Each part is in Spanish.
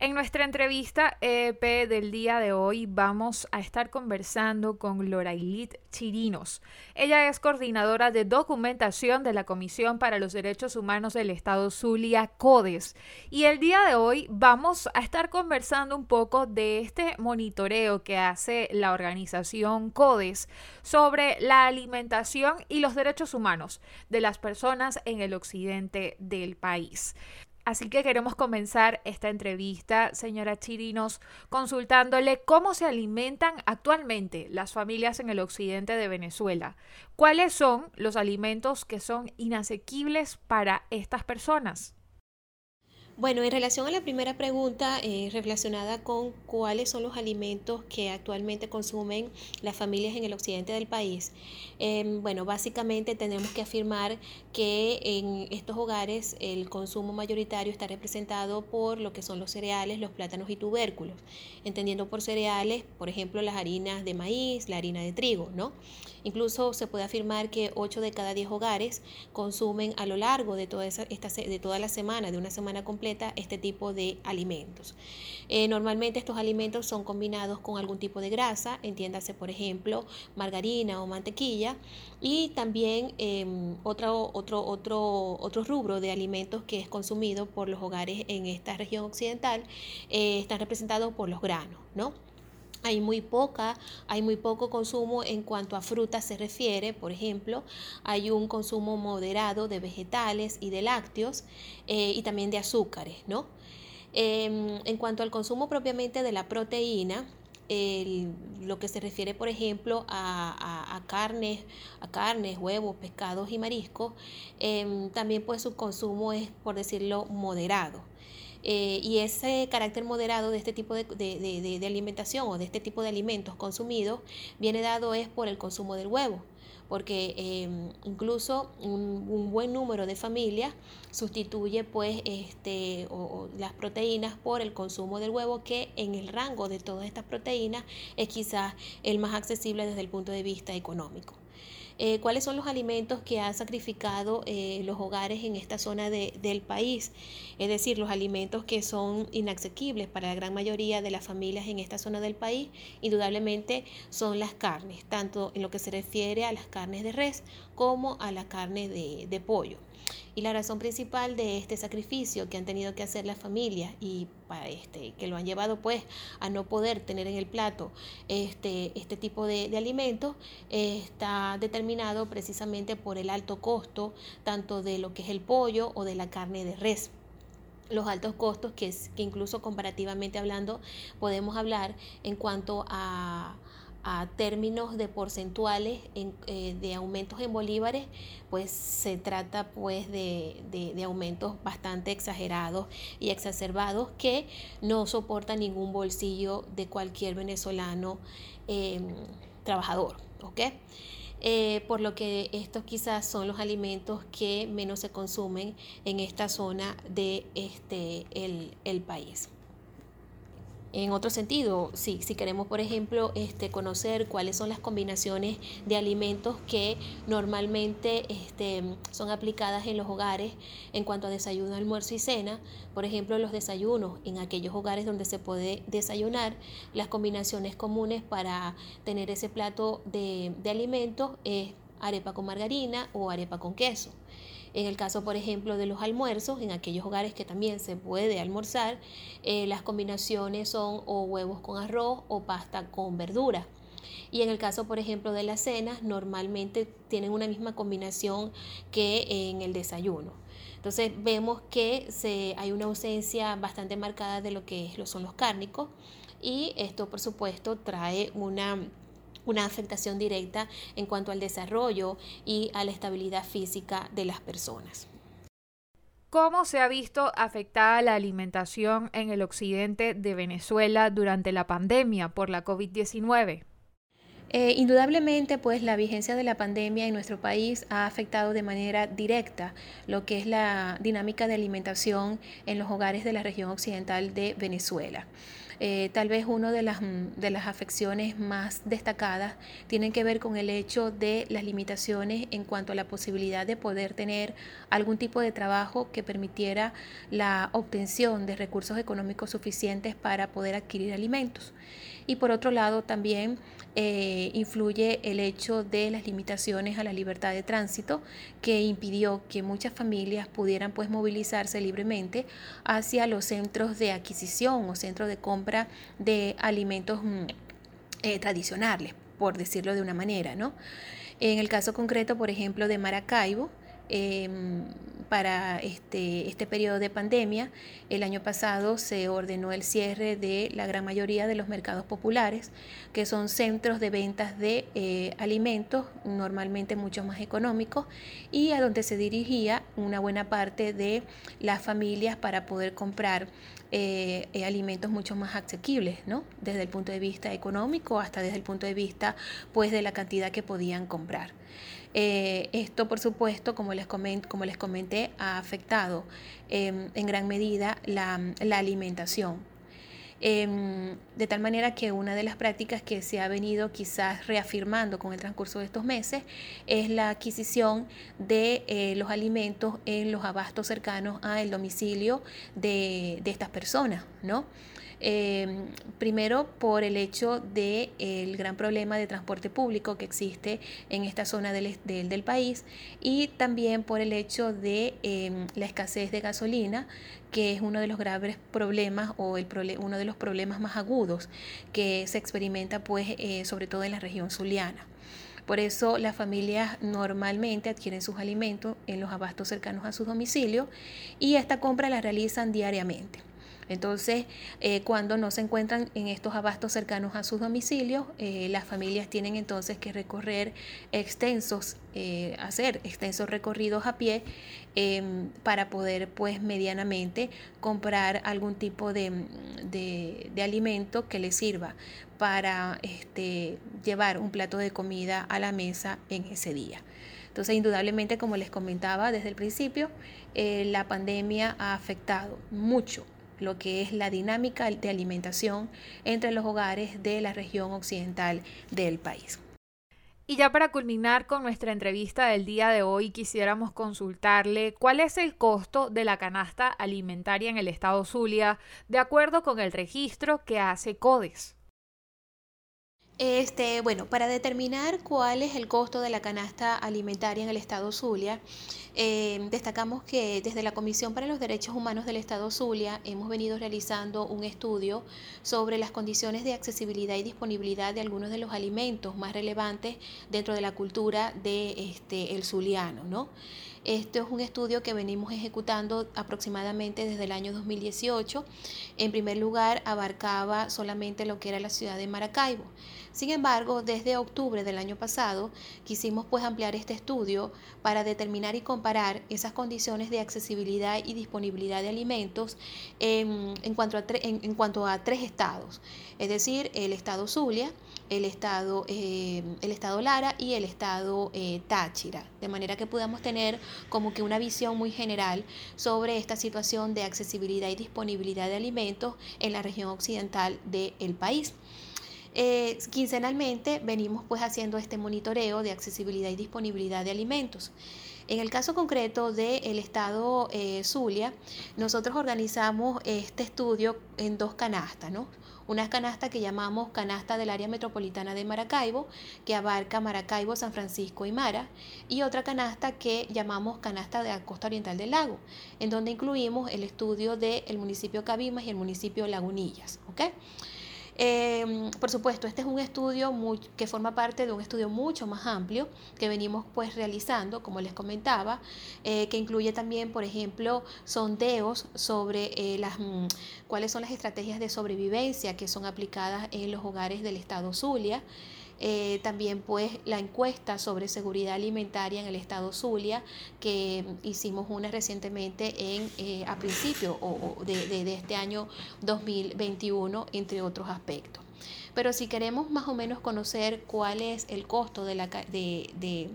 en nuestra entrevista EP del día de hoy vamos a estar conversando con Lorailit Chirinos. Ella es coordinadora de documentación de la Comisión para los Derechos Humanos del Estado Zulia, CODES. Y el día de hoy vamos a estar conversando un poco de este monitoreo que hace la organización CODES sobre la alimentación y los derechos humanos de las personas en el occidente del país. Así que queremos comenzar esta entrevista, señora Chirinos, consultándole cómo se alimentan actualmente las familias en el occidente de Venezuela. ¿Cuáles son los alimentos que son inasequibles para estas personas? Bueno, en relación a la primera pregunta eh, relacionada con cuáles son los alimentos que actualmente consumen las familias en el occidente del país, em, bueno, básicamente tenemos que afirmar que en estos hogares el consumo mayoritario está representado por lo que son los cereales, los plátanos y tubérculos, entendiendo por cereales, por ejemplo, las harinas de maíz, la harina de trigo, ¿no? Incluso se puede afirmar que 8 de cada 10 hogares consumen a lo largo de toda, esa, esta, de toda la semana, de una semana completa, este tipo de alimentos. Eh, normalmente estos alimentos son combinados con algún tipo de grasa, entiéndase por ejemplo margarina o mantequilla, y también em, otro, otro, otro, otro rubro de alimentos que es consumido por los hogares en esta región occidental eh, están representados por los granos, ¿no? Hay muy poca, hay muy poco consumo en cuanto a frutas se refiere, por ejemplo, hay un consumo moderado de vegetales y de lácteos eh, y también de azúcares, ¿no? Em, en cuanto al consumo propiamente de la proteína, lo que se refiere, por ejemplo, a, carnes, a carnes, huevos, pescados y mariscos, em, también pues su consumo es, por decirlo, moderado. Eh, y ese carácter moderado de este tipo de, alimentación o de este tipo de alimentos consumidos viene dado es por el consumo del huevo porque em, incluso un, buen número de familias sustituye pues este, las proteínas por el consumo del huevo que en el rango de todas estas proteínas es quizás el más accesible desde el punto de vista económico. Eh, cuáles son los alimentos que han sacrificado eh, los hogares en esta zona del país, es decir, los alimentos que son inasequibles para la gran mayoría de las familias en esta zona del país, indudablemente son las carnes, tanto en lo que se refiere a las carnes de res como a la carne de pollo. Y la razón principal de este sacrificio que han tenido que hacer las familias y para este, que lo han llevado pues a no poder tener en el plato este, este tipo de, alimentos está determinado precisamente por el alto costo tanto de lo que es el pollo o de la carne de res. Los altos costos que, que incluso comparativamente hablando podemos hablar en cuanto a a términos de porcentuales eh, de aumentos en bolívares, pues se trata pues de, aumentos bastante exagerados y exacerbados que no soportan ningún bolsillo de cualquier venezolano em, trabajador. Eh, por lo que estos quizás son los alimentos que menos se consumen en esta zona de este, el país. En otro sentido, si queremos, por ejemplo, este, conocer cuáles son las combinaciones de alimentos que normalmente este, son aplicadas en los hogares en cuanto a desayuno, almuerzo y cena, por ejemplo, los desayunos en aquellos hogares donde se puede desayunar, las combinaciones comunes para tener ese plato de, de alimentos es arepa con margarina o arepa con queso. En el caso, por ejemplo, de los almuerzos, en aquellos hogares que también se puede almorzar, eh, las combinaciones son o huevos con arroz o pasta con verdura. Y en el caso, por ejemplo, de las cenas, normalmente tienen una misma combinación que en el desayuno. Entonces vemos que se, hay una ausencia bastante marcada de lo que son los cárnicos y esto, por supuesto, trae una una afectación directa en cuanto al desarrollo y a la estabilidad física de las personas. ¿Cómo se ha visto afectada la alimentación en el occidente de Venezuela durante la pandemia por la COVID-19? Eh, indudablemente, pues la vigencia de la pandemia en nuestro país ha afectado de manera directa lo que es la dinámica de alimentación en los hogares de la región occidental de Venezuela. Eh, tal vez una de las, de las afecciones más destacadas tienen que ver con el hecho de las limitaciones en cuanto a la posibilidad de poder tener algún tipo de trabajo que permitiera la obtención de recursos económicos suficientes para poder adquirir alimentos. Y por otro lado también eh, influye el hecho de las limitaciones a la libertad de tránsito que impidió que muchas familias pudieran pues movilizarse libremente hacia los centros de adquisición o centros de compra de alimentos mm, eh, tradicionales, por decirlo de una manera, ¿no? En el caso concreto, por ejemplo, de Maracaibo, Em, para este, este periodo de pandemia. El año pasado se ordenó el cierre de la gran mayoría de los mercados populares, que son centros de ventas de eh, alimentos, normalmente mucho más económicos, y a donde se dirigía una buena parte de las familias para poder comprar eh, eh, alimentos mucho más asequibles, ¿no? Desde el punto de vista económico hasta desde el punto de vista, pues, de la cantidad que podían comprar. Eh, esto, por supuesto, como les, como les comenté, ha afectado em, en gran medida la, alimentación. Em, de tal manera que una de las prácticas que se ha venido quizás reafirmando con el transcurso de estos meses es la adquisición de eh, los alimentos en los abastos cercanos al domicilio de, de estas personas, ¿no? Em, primero por el hecho del el gran problema de transporte público que existe en esta zona del, del, país y también por el hecho de em, la escasez de gasolina que es uno de los graves problemas o el uno de los problemas más agudos que se experimenta pues eh, sobre todo en la región zuliana. Por eso las familias normalmente adquieren sus alimentos en los abastos cercanos a su domicilio y esta compra la realizan diariamente. Entonces, eh, cuando no se encuentran en estos abastos cercanos a sus domicilios, eh, las familias tienen entonces que recorrer extensos, eh, hacer extensos recorridos a pie em, para poder, pues, medianamente comprar algún tipo de, alimento que les sirva para este, llevar un plato de comida a la mesa en ese día. Entonces, indudablemente, como les comentaba desde el principio, la pandemia ha afectado mucho lo que es la dinámica de alimentación entre los hogares de la región occidental del país. Y ya para culminar con nuestra entrevista del día de hoy, quisiéramos consultarle cuál es el costo de la canasta alimentaria en el estado Zulia, de acuerdo con el registro que hace CODES. Este, bueno, para determinar cuál es el costo de la canasta alimentaria en el estado Zulia, eh, destacamos que desde la Comisión para los Derechos Humanos del estado Zulia hemos venido realizando un estudio sobre las condiciones de accesibilidad y disponibilidad de algunos de los alimentos más relevantes dentro de la cultura de este, zuliano, ¿no? Este es un estudio que venimos ejecutando aproximadamente desde el año 2018. En primer lugar, abarcaba solamente lo que era la ciudad de Maracaibo. Sin embargo, desde octubre del año pasado quisimos pues ampliar este estudio para determinar y comparar esas condiciones de accesibilidad y disponibilidad de alimentos en, cuanto, a en, cuanto a tres estados, es decir, el estado Zulia, el estado, eh, el estado Lara y el estado eh, Táchira, de manera que podamos tener como que una visión muy general sobre esta situación de accesibilidad y disponibilidad de alimentos en la región occidental del país. Eh, quincenalmente venimos pues haciendo este monitoreo de accesibilidad y disponibilidad de alimentos. En el caso concreto del estado eh, Zulia, nosotros organizamos este estudio en dos canastas, ¿no? Una canasta que llamamos canasta del área metropolitana de Maracaibo, que abarca Maracaibo, San Francisco y Mara, y otra canasta que llamamos canasta de la costa oriental del lago, en donde incluimos el estudio del municipio Cabimas y el municipio Lagunillas. ¿okay? Em, por supuesto, este es un estudio que forma parte de un estudio mucho más amplio que venimos pues realizando, como les comentaba, eh, que incluye también, por ejemplo, sondeos sobre eh, las, mm, cuáles son las estrategias de sobrevivencia que son aplicadas en los hogares del estado Zulia. Eh, también pues la encuesta sobre seguridad alimentaria en el estado Zulia, que hicimos una recientemente en, eh, a principio de, este año 2021, entre otros aspectos. Pero si queremos más o menos conocer cuál es el costo de la, de, de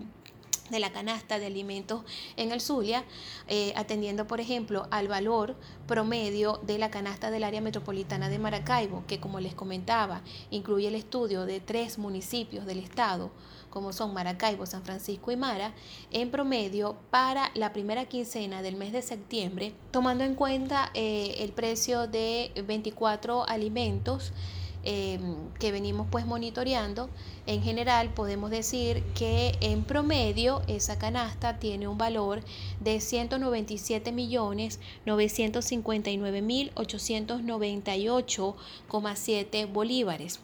la canasta de alimentos en el Zulia, eh, atendiendo, por ejemplo, al valor promedio de la canasta del área metropolitana de Maracaibo, que como les comentaba, incluye el estudio de tres municipios del estado, como son Maracaibo, San Francisco y Mara, en promedio para la primera quincena del mes de septiembre, tomando en cuenta eh, el precio de 24 alimentos, Em, que venimos pues monitoreando, en general podemos decir que en promedio esa canasta tiene un valor de 197 millones 959 mil 898,7 bolívares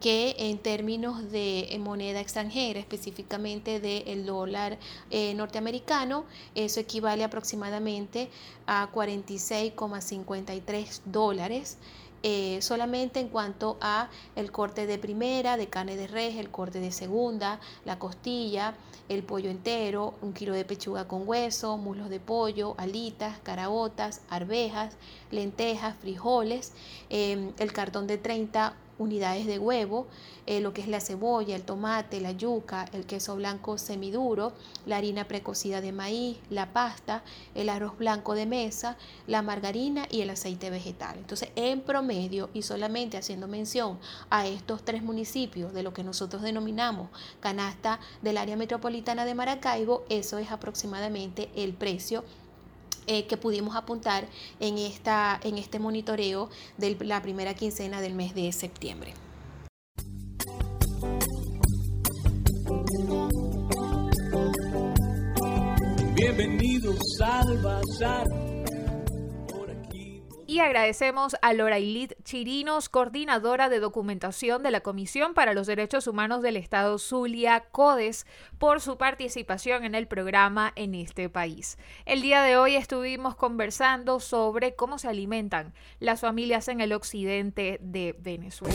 que en términos de moneda extranjera, específicamente del dólar eh, norteamericano, eso equivale aproximadamente a 46,53 dólares. Eh, solamente en cuanto a el corte de primera, de carne de res, el corte de segunda, la costilla, el pollo entero, un kilo de pechuga con hueso, muslos de pollo, alitas, caraotas, arvejas, lentejas, frijoles, eh, el cartón de 30 unidades de huevo, eh, lo que es la cebolla, el tomate, la yuca, el queso blanco semiduro, la harina precocida de maíz, la pasta, el arroz blanco de mesa, la margarina y el aceite vegetal. Entonces, en promedio y solamente haciendo mención a estos tres municipios de lo que nosotros denominamos canasta del área metropolitana de Maracaibo, eso es aproximadamente el precio eh, que pudimos apuntar en, esta, en este monitoreo de la primera quincena del mes de septiembre. Bienvenidos al Bazar y agradecemos a Lorailit Chirinos, coordinadora de documentación de la Comisión para los Derechos Humanos del Estado Zulia, CODES, por su participación en el programa en este país. El día de hoy estuvimos conversando sobre cómo se alimentan las familias en el occidente de Venezuela.